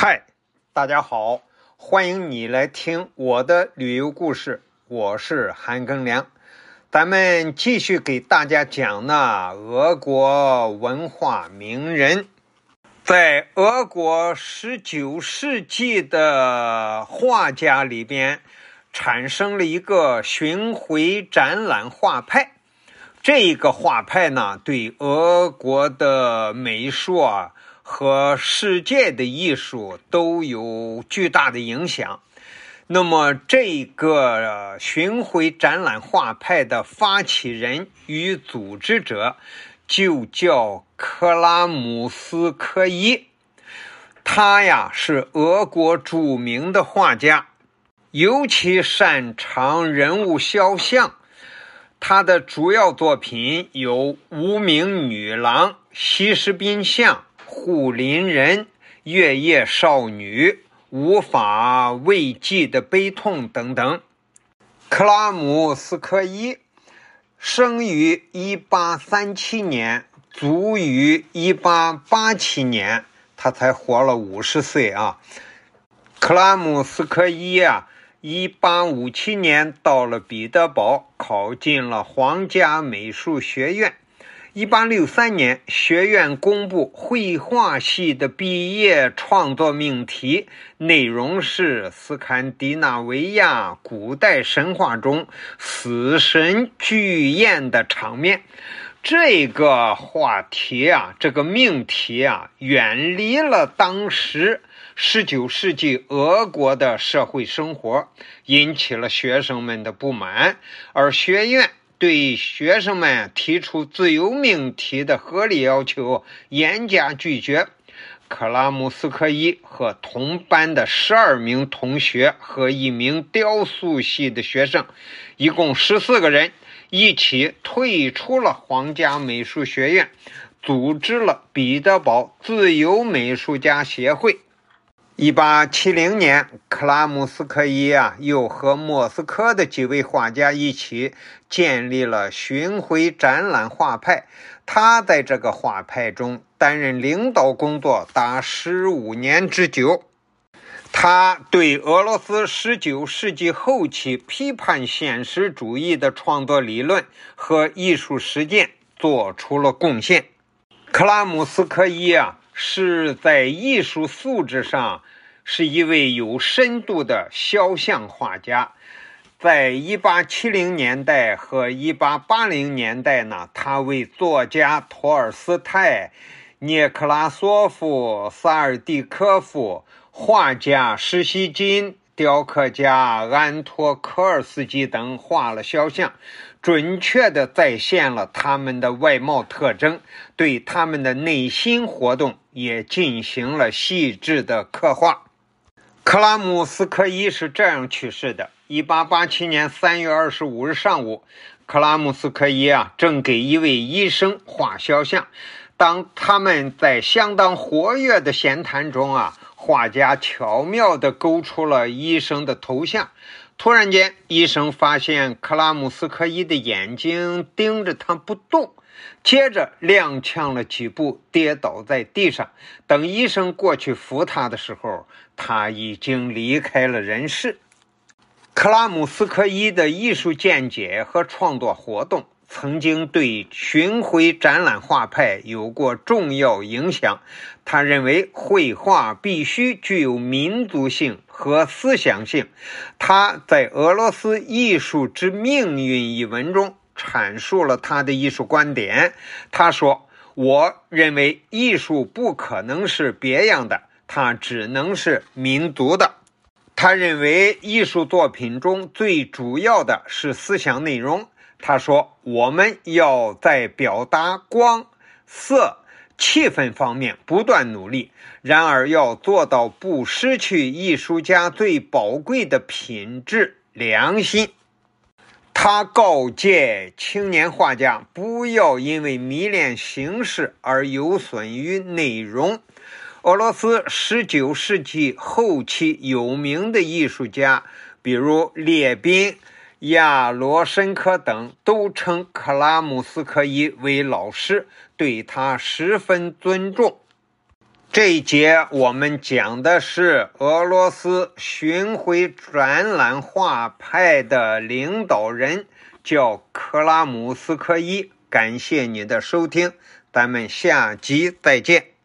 嗨，大家好，欢迎你来听我的旅游故事，我是韩庚良。咱们继续给大家讲那俄国文化名人，在俄国十九世纪的画家里边，产生了一个巡回展览画派。这个画派呢，对俄国的美术啊。和世界的艺术都有巨大的影响。那么，这个巡回展览画派的发起人与组织者就叫克拉姆斯科伊。他呀是俄国著名的画家，尤其擅长人物肖像。他的主要作品有《无名女郎》《西施宾像》。护林人、月夜少女、无法慰藉的悲痛等等。克拉姆斯科伊生于1837年，卒于1887年，他才活了五十岁啊。克拉姆斯科伊啊，1857年到了彼得堡，考进了皇家美术学院。一八六三年，学院公布绘画系的毕业创作命题，内容是斯堪的纳维亚古代神话中死神巨宴的场面。这个话题啊，这个命题啊，远离了当时十九世纪俄国的社会生活，引起了学生们的不满，而学院。对学生们提出自由命题的合理要求严加拒绝。克拉姆斯科伊和同班的十二名同学和一名雕塑系的学生，一共十四个人，一起退出了皇家美术学院，组织了彼得堡自由美术家协会。一八七零年，克拉姆斯科伊啊，又和莫斯科的几位画家一起建立了巡回展览画派。他在这个画派中担任领导工作达十五年之久。他对俄罗斯十九世纪后期批判现实主义的创作理论和艺术实践做出了贡献。克拉姆斯科伊啊。是在艺术素质上是一位有深度的肖像画家。在一八七零年代和一八八零年代呢，他为作家托尔斯泰、涅克拉索夫、萨尔蒂科夫、画家施希金。雕刻家安托科尔斯基等画了肖像，准确地再现了他们的外貌特征，对他们的内心活动也进行了细致的刻画。克拉姆斯科伊是这样去世的：一八八七年三月二十五日上午，克拉姆斯科伊啊正给一位医生画肖像，当他们在相当活跃的闲谈中啊。画家巧妙地勾出了医生的头像。突然间，医生发现克拉姆斯科伊的眼睛盯着他不动，接着踉跄了几步，跌倒在地上。等医生过去扶他的时候，他已经离开了人世。克拉姆斯科伊的艺术见解和创作活动。曾经对巡回展览画派有过重要影响。他认为绘画必须具有民族性和思想性。他在《俄罗斯艺术之命运》一文中阐述了他的艺术观点。他说：“我认为艺术不可能是别样的，它只能是民族的。”他认为艺术作品中最主要的是思想内容。他说：“我们要在表达光、色、气氛方面不断努力，然而要做到不失去艺术家最宝贵的品质——良心。”他告诫青年画家不要因为迷恋形式而有损于内容。俄罗斯19世纪后期有名的艺术家，比如列宾。亚罗申科等都称克拉姆斯科伊为老师，对他十分尊重。这一节我们讲的是俄罗斯巡回展览画派的领导人，叫克拉姆斯科伊。感谢你的收听，咱们下集再见。